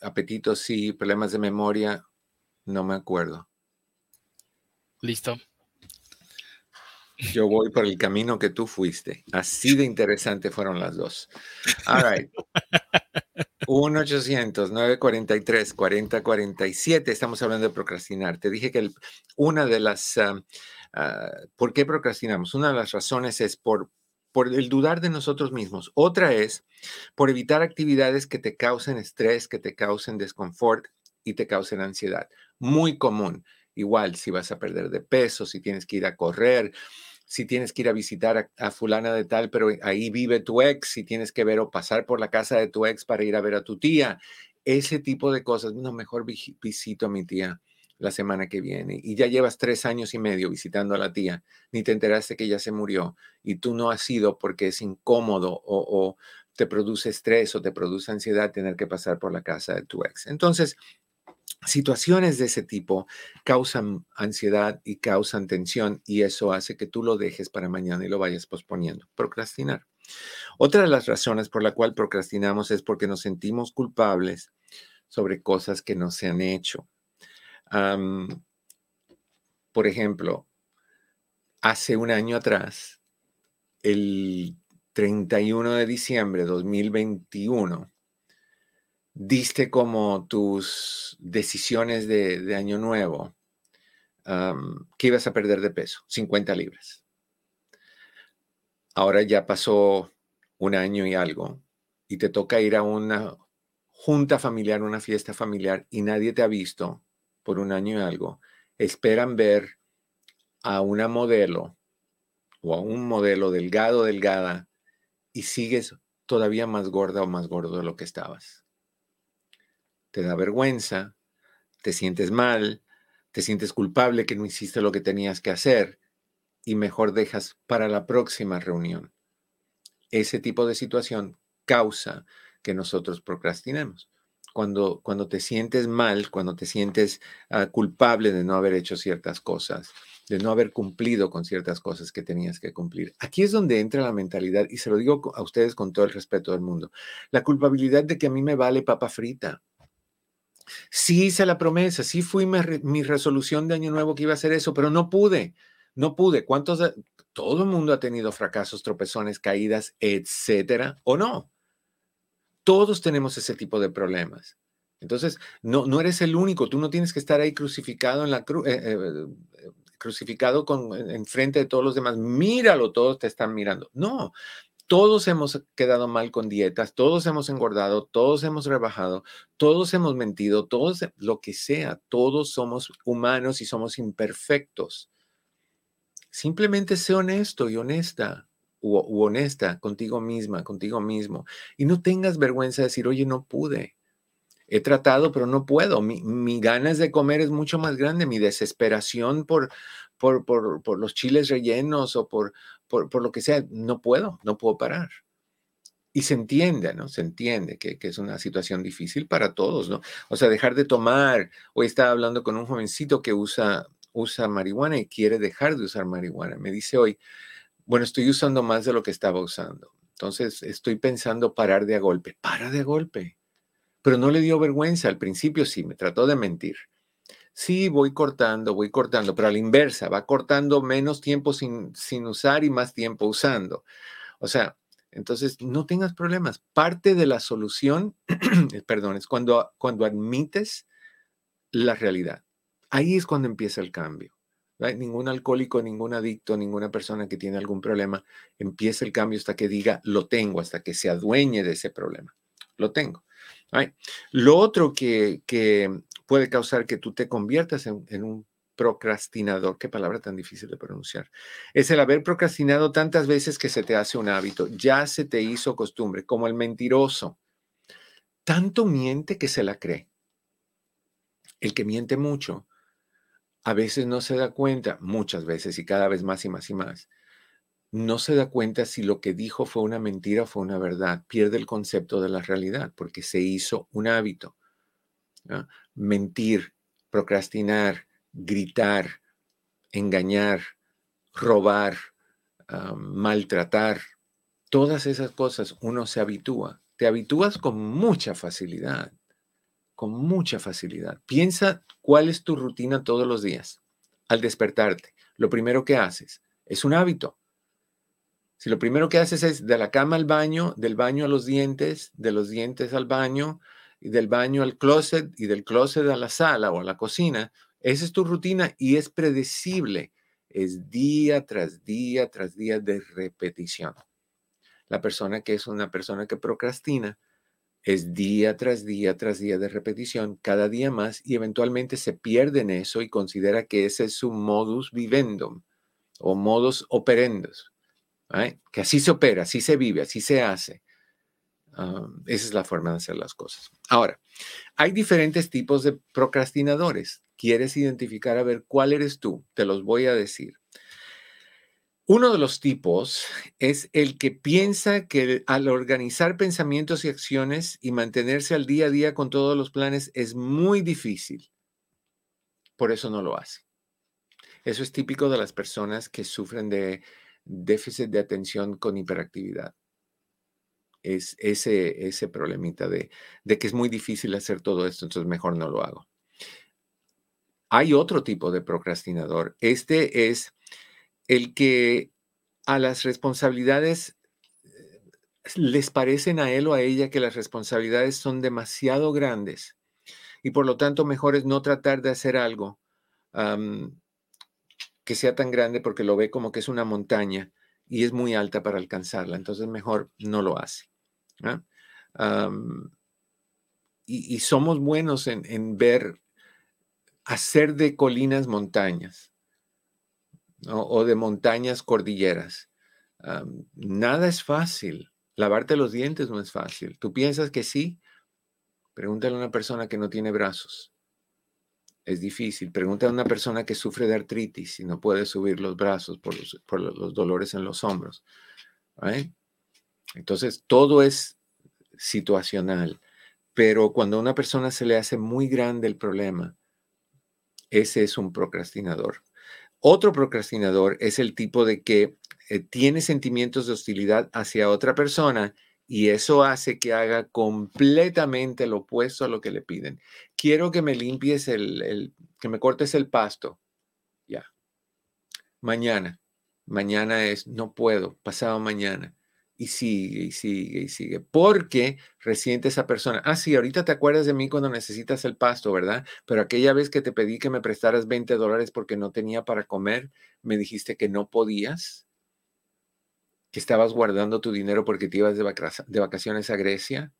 apetito, sí, problemas de memoria, no me acuerdo. Listo. Yo voy por el camino que tú fuiste. Así de interesante fueron las dos. All right. 1-800-943-4047. Estamos hablando de procrastinar. Te dije que una de las... Ah, ah, ¿Por qué procrastinamos? Una de las razones es por por el dudar de nosotros mismos. Otra es por evitar actividades que te causen estrés, que te causen desconfort y te causen ansiedad. Muy común. Igual si vas a perder de peso, si tienes que ir a correr, si tienes que ir a visitar a, fulana de tal, pero ahí vive tu ex, si tienes que ver o pasar por la casa de tu ex para ir a ver a tu tía, ese tipo de cosas. No, mejor visito a mi tía la semana que viene y ya llevas tres años y medio visitando a la tía, ni te enteraste que ya se murió y tú no has ido porque es incómodo o, te produce estrés o te produce ansiedad tener que pasar por la casa de tu ex. Entonces, situaciones de ese tipo causan ansiedad y causan tensión y eso hace que tú lo dejes para mañana y lo vayas posponiendo. Procrastinar. Otra de las razones por la cual procrastinamos es porque nos sentimos culpables sobre cosas que no se han hecho por ejemplo, hace un año atrás, el 31 de diciembre de 2021, diste como tus decisiones de, año nuevo que ibas a perder de peso, 50 libras. Ahora ya pasó un año y algo y te toca ir a una junta familiar, una fiesta familiar y nadie te ha visto por un año y algo, esperan ver a una modelo o a un modelo delgado, delgada, y sigues todavía más gorda o más gordo de lo que estabas. Te da vergüenza, te sientes mal, te sientes culpable que no hiciste lo que tenías que hacer y mejor dejas para la próxima reunión. Ese tipo de situación causa que nosotros procrastinemos cuando, cuando te sientes mal, cuando te sientes ah, culpable de no haber hecho ciertas cosas, de no haber cumplido con ciertas cosas que tenías que cumplir. Aquí es donde entra la mentalidad, y se lo digo a ustedes con todo el respeto del mundo, la culpabilidad de que a mí me vale papa frita. Sí hice la promesa, sí fui mi, resolución de año nuevo que iba a hacer eso, pero no pude, no pude. ¿Cuántos? Todo el mundo ha tenido fracasos, tropezones, caídas, etcétera, ¿o no? Todos tenemos ese tipo de problemas. Entonces, no, no eres el único, tú no tienes que estar ahí crucificado en la cruz, eh, eh, eh, crucificado con, en frente de todos los demás. Míralo, todos te están mirando. No, todos hemos quedado mal con dietas, todos hemos engordado, todos hemos rebajado, todos hemos mentido, todos, lo que sea, todos somos humanos y somos imperfectos. Simplemente sé honesto y honesta u, honesta contigo misma, contigo mismo. Y no tengas vergüenza de decir, oye, no pude. He tratado, pero no puedo. Mi, ganas de comer es mucho más grande. Mi desesperación por, por, por, los chiles rellenos o por, por, lo que sea, no puedo, no puedo parar. Y se entiende, ¿no? Se entiende que, que, es una situación difícil para todos, ¿no? O sea, dejar de tomar. Hoy estaba hablando con un jovencito que usa, usa marihuana y quiere dejar de usar marihuana. Me dice hoy, bueno, estoy usando más de lo que estaba usando. Entonces, estoy pensando parar de a golpe. Para de golpe. Pero no le dio vergüenza. Al principio sí, me trató de mentir. Sí, voy cortando, voy cortando, pero a la inversa, va cortando menos tiempo sin, sin usar y más tiempo usando. O sea, entonces no tengas problemas. Parte de la solución, perdón, es cuando, cuando admites la realidad. Ahí es cuando empieza el cambio. Ningún alcohólico, ningún adicto, ninguna persona que tiene algún problema empieza el cambio hasta que diga lo tengo, hasta que se adueñe de ese problema. Lo tengo. Lo otro que, puede causar que tú te conviertas en, un procrastinador, qué palabra tan difícil de pronunciar, es el haber procrastinado tantas veces que se te hace un hábito, ya se te hizo costumbre, como el mentiroso. Tanto miente que se la cree. El que miente mucho a veces no se da cuenta, muchas veces y cada vez más y más y más, no se da cuenta si lo que dijo fue una mentira o fue una verdad. Pierde el concepto de la realidad porque se hizo un hábito. Mentir, procrastinar, gritar, engañar, robar, ah, maltratar, todas esas cosas uno se habitúa. Te habitúas con mucha facilidad con mucha facilidad. Piensa cuál es tu rutina todos los días. Al despertarte, lo primero que haces es un hábito. Si lo primero que haces es de la cama al baño, del baño a los dientes, de los dientes al baño, y del baño al closet, y del closet a la sala o a la cocina, esa es tu rutina y es predecible. Es día tras día tras día de repetición. La persona que es una persona que procrastina es día tras día tras día de repetición, cada día más, y eventualmente se pierde en eso y considera que ese es su modus vivendum o modus operandus, que así se opera, así se vive, así se hace. Ah, esa es la forma de hacer las cosas. Ahora, hay diferentes tipos de procrastinadores. ¿Quieres identificar a ver cuál eres tú? Te los voy a decir. Uno de los tipos es el que piensa que al organizar pensamientos y acciones y mantenerse al día a día con todos los planes es muy difícil. Por eso no lo hace. Eso es típico de las personas que sufren de déficit de atención con hiperactividad. Es ese, ese problemita de, de que es muy difícil hacer todo esto, entonces mejor no lo hago. Hay otro tipo de procrastinador. Este es el que a las responsabilidades eh, les parecen a él o a ella que las responsabilidades son demasiado grandes y por lo tanto mejor es no tratar de hacer algo que sea tan grande porque lo ve como que es una montaña y es muy alta para alcanzarla, entonces mejor no lo hace. y, somos buenos en, en ver, hacer de colinas montañas o de montañas cordilleras. nada es fácil. Lavarte los dientes no es fácil. ¿Tú piensas que sí? Pregúntale a una persona que no tiene brazos. Es difícil. Pregúntale a una persona que sufre de artritis y no puede subir los brazos por los, dolores en los hombros. Entonces, todo es situacional. Pero cuando a una persona se le hace muy grande el problema, ese es un procrastinador. Otro procrastinador es el tipo de que eh, tiene sentimientos de hostilidad hacia otra persona y eso hace que haga completamente lo opuesto a lo que le piden. Quiero que me limpies el, que me cortes el pasto. Ya. Mañana. Mañana es, no puedo, pasado mañana y sigue y sigue y sigue, porque resiente esa persona. Ah, sí, ahorita te acuerdas de mí cuando necesitas el pasto, ¿verdad? Pero aquella vez que te pedí que me prestaras 20 dólares porque no tenía para comer, me dijiste que no podías, que estabas guardando tu dinero porque te ibas de, vacaciones a Grecia.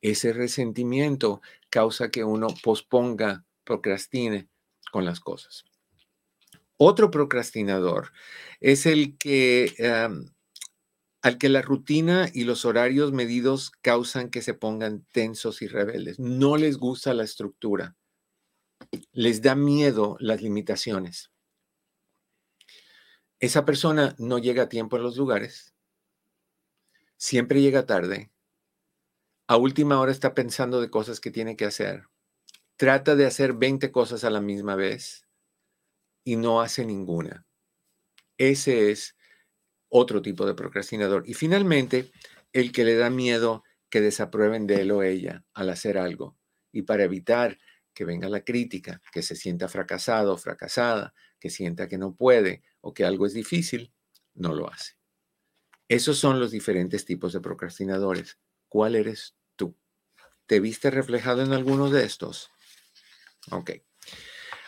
Ese resentimiento causa que uno posponga, procrastine con las cosas. Otro procrastinador es el que al que la rutina y los horarios medidos causan que se pongan tensos y rebeldes. No les gusta la estructura. Les da miedo las limitaciones. Esa persona no llega a tiempo en los lugares. Siempre llega tarde. A última hora está pensando de cosas que tiene que hacer. Trata de hacer 20 cosas a la misma vez y no hace ninguna. Ese es otro tipo de procrastinador. Y finalmente, el que le da miedo que desaprueben de él o ella al hacer algo. Y para evitar que venga la crítica, que se sienta fracasado o fracasada, que sienta que no puede o que algo es difícil, no lo hace. Esos son los diferentes tipos de procrastinadores. ¿Cuál eres tú? ¿Te viste reflejado en alguno de estos? Ok.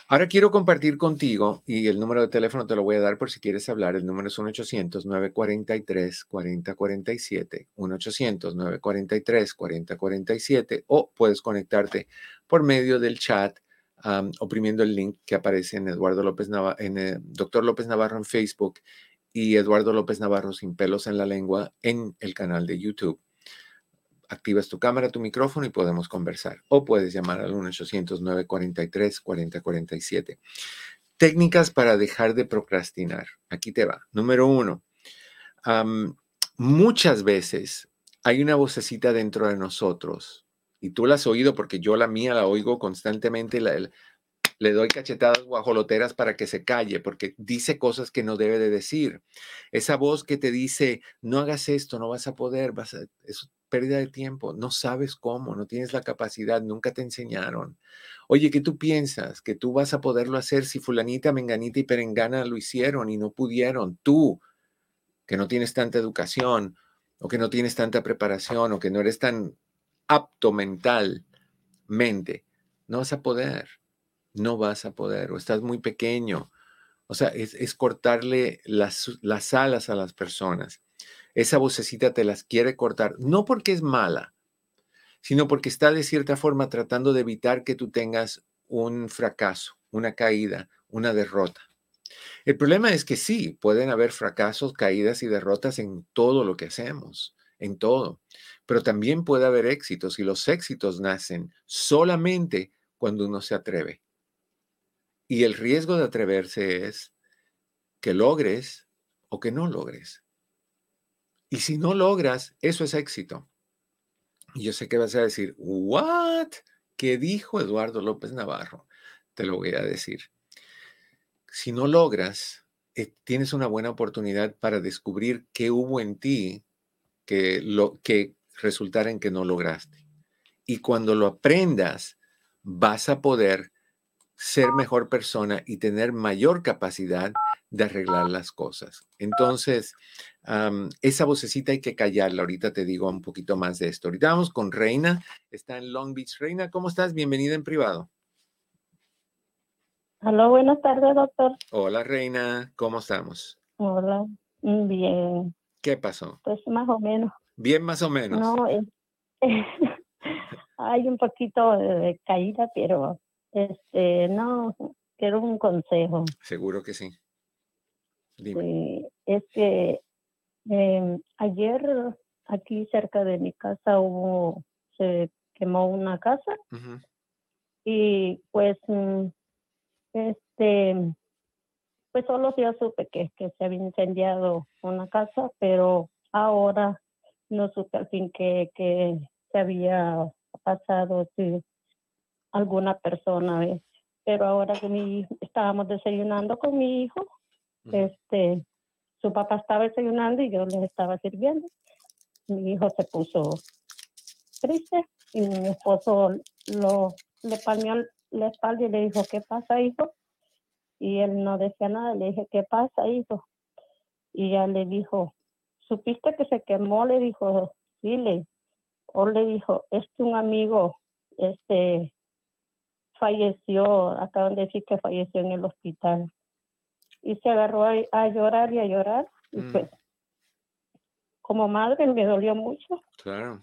Ahora quiero compartir contigo, y el número de teléfono te lo voy a dar por si quieres hablar. El número es 1-800-943-4047, 1-800-943-4047, o puedes conectarte por medio del chat oprimiendo el link que aparece en Eduardo López Navarro, en eh, Doctor López Navarro en Facebook y Eduardo López Navarro sin pelos en la lengua en el canal de YouTube activas tu cámara, tu micrófono y podemos conversar. O puedes llamar al 1-800-943-4047. Técnicas para dejar de procrastinar. Aquí te va. Número uno, muchas veces hay una vocecita dentro de nosotros y tú la has oído porque yo la mía la oigo constantemente. le doy cachetadas guajoloteras para que se calle, porque dice cosas que no debe de decir. Esa voz que te dice, no hagas esto, no vas a poder, vas a, eso pérdida de tiempo, no sabes cómo, no tienes la capacidad, nunca te enseñaron. Oye, ¿qué tú piensas? Que tú vas a poderlo hacer si fulanita, menganita y perengana lo hicieron y no pudieron. Tú, que no tienes tanta educación o que no tienes tanta preparación o que no eres tan apto mentalmente, no vas a poder, no vas a poder o estás muy pequeño. O sea, es, cortarle las, las alas a las personas. esa vocecita te las quiere cortar, no porque es mala, sino porque está de cierta forma tratando de evitar que tú tengas un fracaso, una caída, una derrota. El problema es que sí, pueden haber fracasos, caídas y derrotas en todo lo que hacemos, en todo, pero también puede haber éxitos y los éxitos nacen solamente cuando uno se atreve. Y el riesgo de atreverse es que logres o que no logres. Y si no logras, eso es éxito. Y yo sé que vas a decir, ¿what? ¿Qué dijo Eduardo López Navarro? Te lo voy a decir. Si no logras, eh, tienes una buena oportunidad para descubrir qué hubo en ti que, lo, que resultara en que no lograste. Y cuando lo aprendas, vas a poder ser mejor persona y tener mayor capacidad de arreglar las cosas. Entonces, esa vocecita hay que callarla. Ahorita te digo un poquito más de esto. Ahorita vamos con Reina. Está en Long Beach. Reina, ¿cómo estás? Bienvenida en privado. Hola, buenas tardes, doctor. Hola, Reina. ¿Cómo estamos? Hola, bien. ¿Qué pasó? Pues más o menos. Bien, más o menos. No, hay un poquito de caída, pero este, no, quiero un consejo. Seguro que sí. Dime. es que em, ayer aquí cerca de mi casa hubo, se quemó una casa y pues, mm, este, pues solo yo supe que, que se había incendiado una casa, pero ahora no supe al fin que, que se había pasado si alguna persona, pero ahora que mi, estábamos desayunando con mi hijo, este, su papá estaba desayunando y yo le estaba sirviendo. Mi hijo se puso triste y mi esposo lo, le palmeó la espalda y le dijo, ¿qué pasa, hijo? Y él no decía nada, le dije, ¿qué pasa, hijo? Y ya le dijo, ¿supiste que se quemó? Le dijo, sí, le, o le dijo, es que un amigo, este, falleció, acaban de decir que falleció en el hospital y se agarró a, llorar y a llorar. Y mm. pues, como madre me dolió mucho. Claro.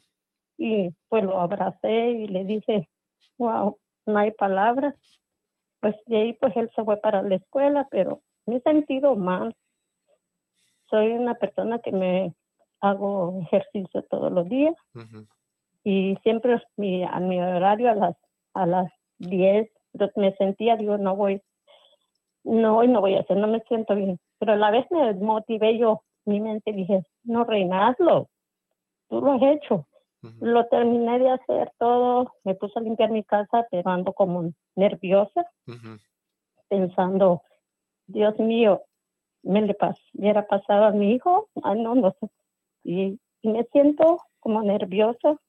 Y pues lo abracé y le dije, wow, no hay palabras. Pues de ahí pues él se fue para la escuela, pero me he sentido mal. Soy una persona que me hago ejercicio todos los días. Y siempre mi, a mi horario a las a las 10 me sentía, digo, no voy no, hoy no voy a hacer, no me siento bien. Pero a la vez me motivé yo, mi mente dije, no, reinazlo, tú lo has hecho. Lo terminé de hacer todo, me puse a limpiar mi casa, pero ando como nerviosa, pensando, Dios mío, me le pas era pasado a mi hijo, ay no, no sé. Y, me siento como nerviosa.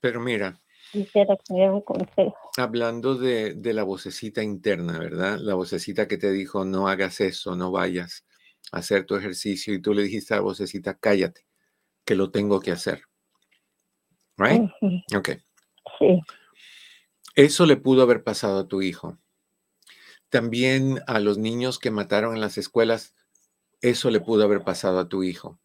pero mira, quisiera tener un consejo. Hablando de, la vocecita interna, ¿verdad? La vocecita que te dijo, no hagas eso, no vayas a hacer tu ejercicio y tú le dijiste a la vocecita, cállate, que lo tengo que hacer. ¿Right? Ok. Sí. Eso le pudo haber pasado a tu hijo. También a los niños que mataron en las escuelas, eso le pudo haber pasado a tu hijo.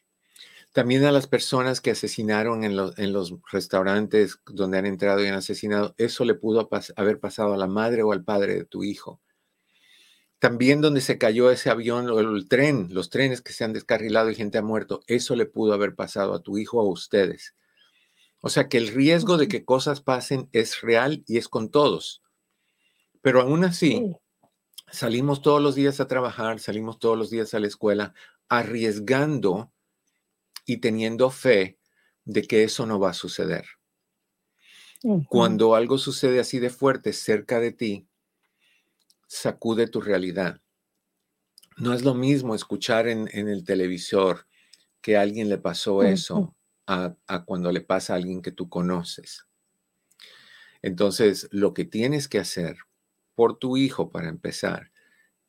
También a las personas que asesinaron en, los restaurantes donde han entrado y han asesinado, eso le pudo haber pasado a la madre o al padre de tu hijo. También donde se cayó ese avión o el tren, los trenes que se han descarrilado y gente ha muerto, eso le pudo haber pasado a tu hijo o a ustedes. O sea que el riesgo de que cosas pasen es real y es con todos. Pero aún así, salimos todos los días a trabajar, salimos todos los días a la escuela, arriesgando y teniendo fe de que eso no va a suceder. Cuando algo sucede así de fuerte cerca de ti, sacude tu realidad. No es lo mismo escuchar en, el televisor que a alguien le pasó eso a, a cuando le pasa a alguien que tú conoces. Entonces, lo que tienes que hacer por tu hijo para empezar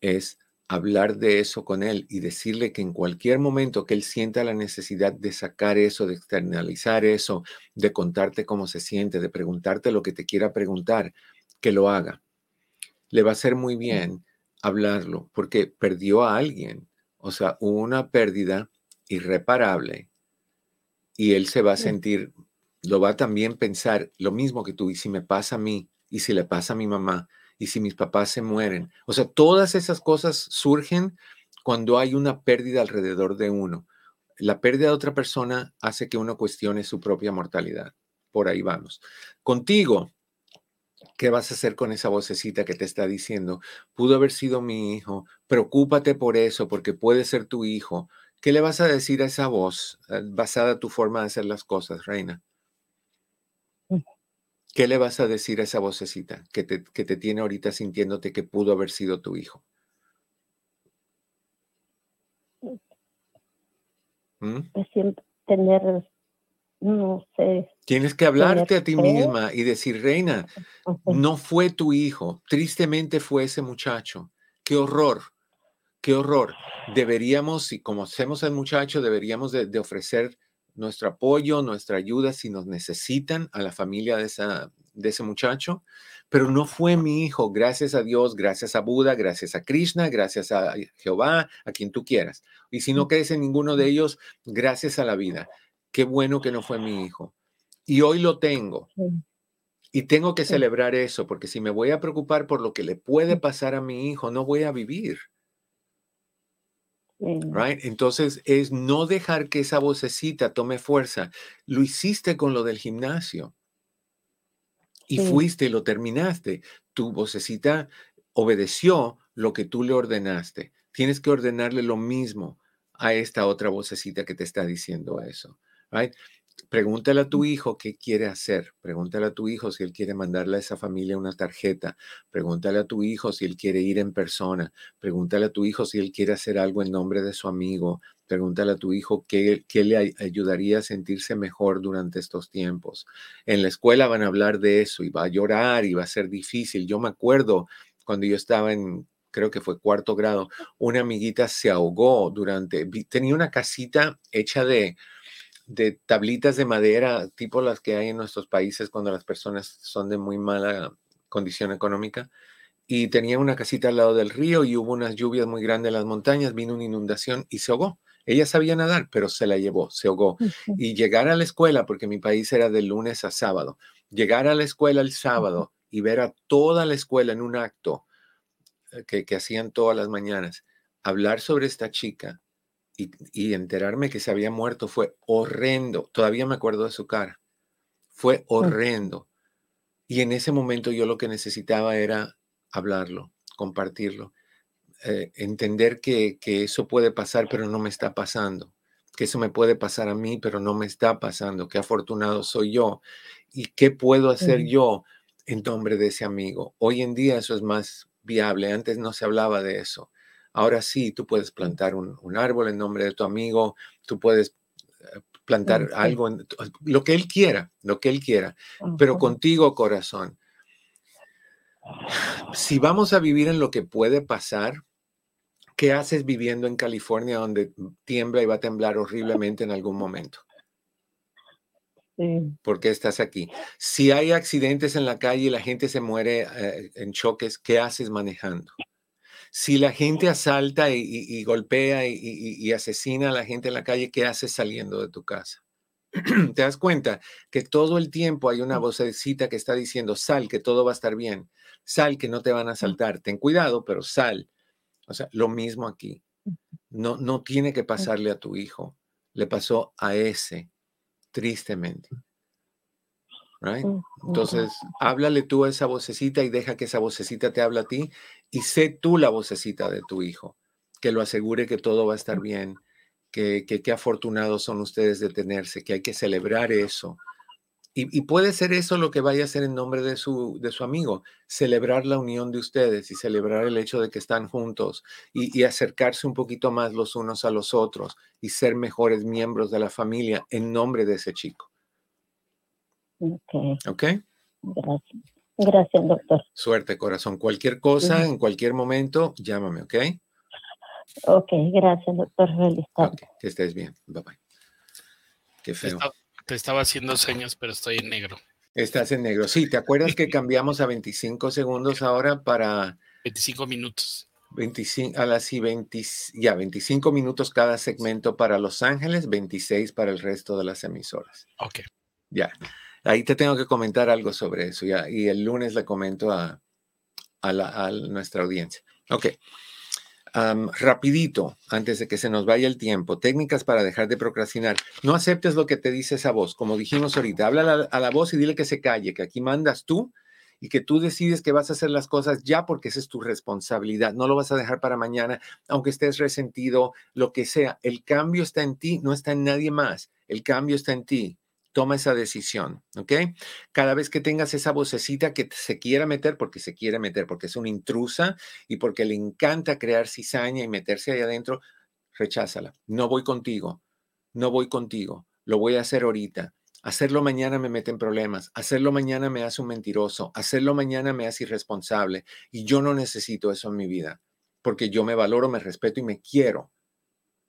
es hablar de eso con él y decirle que en cualquier momento que él sienta la necesidad de sacar eso, de externalizar eso, de contarte cómo se siente, de preguntarte lo que te quiera preguntar, que lo haga. Le va a ser muy bien hablarlo porque perdió a alguien. O sea, una pérdida irreparable y él se va a sentir, lo va a también pensar lo mismo que tú, y si me pasa a mí, y si le pasa a mi mamá, y si mis papás se mueren. O sea, todas esas cosas surgen cuando hay una pérdida alrededor de uno. La pérdida de otra persona hace que uno cuestione su propia mortalidad. Por ahí vamos. Contigo, ¿qué vas a hacer con esa vocecita que te está diciendo? Pudo haber sido mi hijo, preocúpate por eso, porque puede ser tu hijo. ¿Qué le vas a decir a esa voz eh, basada en tu forma de hacer las cosas, Reina? Mm. ¿Qué le vas a decir a esa vocecita que te, que te tiene ahorita sintiéndote que pudo haber sido tu hijo? ¿Mm? tener, no sé. Tienes que hablarte a ti misma y decir, Reina, no fue tu hijo, tristemente fue ese muchacho. Qué horror qué horror. Deberíamos, y como hacemos al muchacho, deberíamos de, ofrecer nuestro apoyo, nuestra ayuda si nos necesitan a la familia de, esa, de ese muchacho. Pero no fue mi hijo, gracias a Dios, gracias a Buda, gracias a Krishna, gracias a Jehová, a quien tú quieras. Y si no crees en ninguno de ellos, gracias a la vida. Qué bueno que no fue mi hijo. Y hoy lo tengo. Y tengo que celebrar eso, porque si me voy a preocupar por lo que le puede pasar a mi hijo, no voy a vivir. Entonces es no dejar que esa vocecita tome fuerza. Lo hiciste con lo del gimnasio y fuiste y lo terminaste. Tu vocecita obedeció lo que tú le ordenaste. Tienes que ordenarle lo mismo a esta otra vocecita que te está diciendo eso. Right? Pregúntale a tu hijo qué quiere hacer. Pregúntale a tu hijo si él quiere mandarle a esa familia una tarjeta. Pregúntale a tu hijo si él quiere ir en persona. Pregúntale a tu hijo si él quiere hacer algo en nombre de su amigo. Pregúntale a tu hijo qué, qué le ayudaría a sentirse mejor durante estos tiempos. En la escuela van a hablar de eso y va a llorar y va a ser difícil. Yo me acuerdo cuando yo estaba en creo que fue cuarto grado, una amiguita se ahogó durante, tenía una casita hecha de, de tablitas de madera, tipo las que hay en nuestros países cuando las personas son de muy mala condición económica. Y tenía una casita al lado del río y hubo unas lluvias muy grandes en las montañas, vino una inundación y se ahogó. Ella sabía nadar, pero se la llevó, se ahogó. Y llegar a la escuela, porque mi país era de lunes a sábado, llegar a la escuela el sábado y ver a toda la escuela en un acto eh, que, que hacían todas las mañanas, hablar sobre esta chica y, enterarme que se había muerto fue horrendo. Todavía me acuerdo de su cara. Fue horrendo. Y en ese momento yo lo que necesitaba era hablarlo, compartirlo, eh, entender que, eso puede pasar, pero no me está pasando. Que eso me puede pasar a mí, pero no me está pasando. Qué afortunado soy yo. ¿Y qué puedo hacer yo en nombre de ese amigo? Hoy en día eso es más viable. Antes no se hablaba de eso. Ahora sí, tú puedes plantar un, árbol en nombre de tu amigo, tú puedes eh, plantar algo, lo que él quiera, lo que él quiera, pero contigo, corazón. Si vamos a vivir en lo que puede pasar, ¿qué haces viviendo en California donde tiembla y va a temblar horriblemente en algún momento? ¿Por qué estás aquí? Si hay accidentes en la calle y la gente se muere eh, en choques, ¿qué haces manejando? Si la gente asalta y, golpea y, asesina a la gente en la calle, ¿qué haces saliendo de tu casa? Te das cuenta que todo el tiempo hay una vocecita que está diciendo, sal, que todo va a estar bien, sal, que no te van a asaltar, ten cuidado, pero sal. O sea, lo mismo aquí. No, no tiene que pasarle a tu hijo, le pasó a ese, tristemente. Entonces, háblale tú a esa vocecita y deja que esa vocecita te hable a ti y sé tú la vocecita de tu hijo, que lo asegure que todo va a estar bien, que qué afortunados son ustedes de tenerse, que hay que celebrar eso. Y, puede ser eso lo que vaya a hacer en nombre de su, de su amigo, celebrar la unión de ustedes y celebrar el hecho de que están juntos y, y acercarse un poquito más los unos a los otros y ser mejores miembros de la familia en nombre de ese chico. Ok. Ok. Gracias. Gracias, doctor. Suerte, corazón. Cualquier cosa, en cualquier momento, llámame, ¿ok? Ok, gracias, doctor. Feliz que estés bien. Bye bye. Qué feo. Te estaba, haciendo señas, pero estoy en negro. Estás en negro. Sí, ¿te acuerdas que cambiamos a 25 segundos ahora para... 25 minutos. 25, a las y 20, ya 25 minutos cada segmento para Los Ángeles, 26 para el resto de las emisoras. Ok. Ya. Ahí te tengo que comentar algo sobre eso y el lunes le comento a, a, nuestra audiencia. Ok. rapidito, antes de que se nos vaya el tiempo, técnicas para dejar de procrastinar. No aceptes lo que te dice esa voz, como dijimos ahorita. Habla a la voz y dile que se calle, que aquí mandas tú y que tú decides que vas a hacer las cosas ya porque esa es tu responsabilidad. No lo vas a dejar para mañana, aunque estés resentido, lo que sea. El cambio está en ti, no está en nadie más. El cambio está en ti. Toma esa decisión, ¿ok? Cada vez que tengas esa vocecita que se quiera meter, porque se quiere meter, porque es una intrusa y porque le encanta crear cizaña y meterse ahí adentro, recházala. No voy contigo, no voy contigo, lo voy a hacer ahorita Hacerlo mañana me mete en problemas. Hacerlo mañana me hace un mentiroso. Hacerlo mañana me hace irresponsable. Y yo no necesito eso en mi vida, porque yo me valoro, me respeto y me quiero.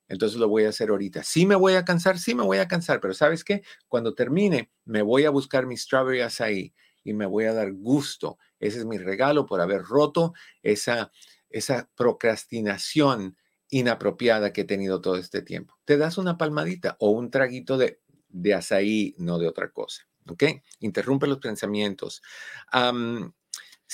Entonces lo voy a hacer ahorita. Sí me voy a cansar, sí me voy a cansar, pero ¿sabes qué? Cuando termine, me voy a buscar mi strawberry acai y me voy a dar gusto. Ese es mi regalo por haber roto esa, esa procrastinación inapropiada que he tenido todo este tiempo. Te das una palmadita o un traguito de de azaí, no de otra cosa. ¿Ok? Interrumpe los pensamientos.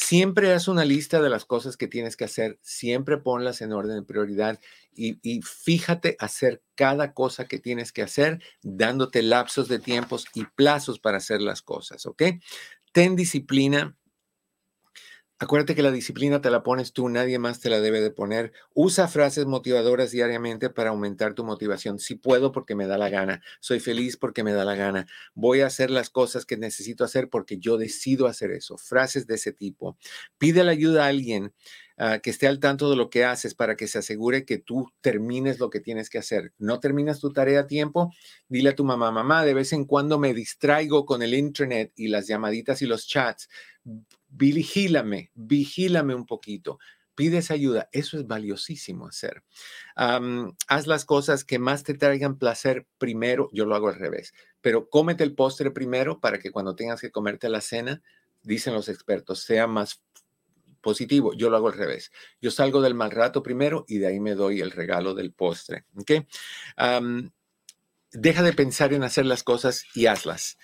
Siempre haz una lista de las cosas que tienes que hacer, siempre ponlas en orden de prioridad y, y, fíjate hacer cada cosa que tienes que hacer, dándote lapsos de tiempos y plazos para hacer las cosas, ¿ok? Ten disciplina, Acuérdate que la disciplina te la pones tú, nadie más te la debe de poner. Usa frases motivadoras diariamente para aumentar tu motivación. Si puedo porque me da la gana. Soy feliz porque me da la gana. Voy a hacer las cosas que necesito hacer porque yo decido hacer eso. Frases de ese tipo. Pide la ayuda a alguien ah, que esté al tanto de lo que haces para que se asegure que tú termines lo que tienes que hacer. No terminas tu tarea a tiempo, dile a tu mamá, mamá, de vez en cuando me distraigo con el internet y las llamaditas y los chats vigílame, vigílame un poquito. Pides ayuda, eso es valiosísimo hacer. haz las cosas que más te traigan placer primero, yo lo hago al revés, pero cómete el postre primero para que cuando tengas que comerte la cena, dicen los expertos, sea más positivo. Yo lo hago al revés. Yo salgo del mal rato primero y de ahí me doy el regalo del postre. ¿okay? deja de pensar en hacer las cosas y hazlas.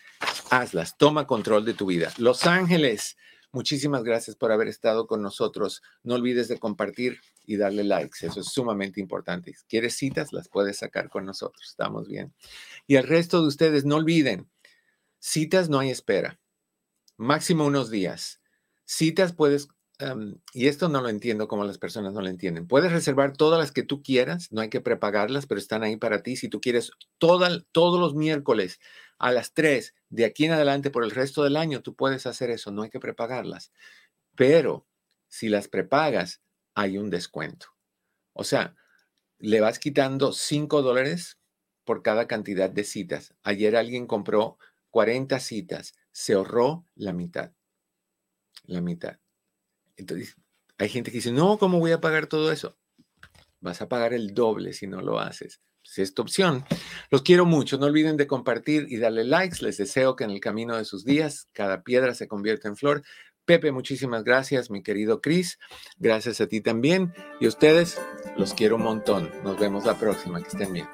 Hazlas. Toma control de tu vida. Los Ángeles. Muchísimas gracias por haber estado con nosotros. No olvides de compartir y darle likes. Eso es sumamente importante. Si quieres citas, las puedes sacar con nosotros. Estamos bien. Y al resto de ustedes, no olviden, citas no hay espera. Máximo unos días. Citas puedes y esto no lo entiendo como las personas no lo entienden. Puedes reservar todas las que tú quieras, no hay que prepagarlas, pero están ahí para ti. Si tú quieres todos los miércoles a las 3 de aquí en adelante por el resto del año, tú puedes hacer eso, no hay que prepagarlas. Pero si las prepagas, hay un descuento. O sea, le vas quitando 5 dólares por cada cantidad de citas. Ayer alguien compró 40 citas, se ahorró la mitad. La mitad. Entonces, hay gente que dice, no, ¿cómo voy a pagar todo eso? Vas a pagar el doble si no lo haces. Es esta opción. Los quiero mucho. No olviden de compartir y darle likes. Les deseo que en el camino de sus días cada piedra se convierta en flor. Pepe, muchísimas gracias, mi querido Chris. Gracias a ti también. Y a ustedes, los quiero un montón. Nos vemos la próxima. Que estén bien.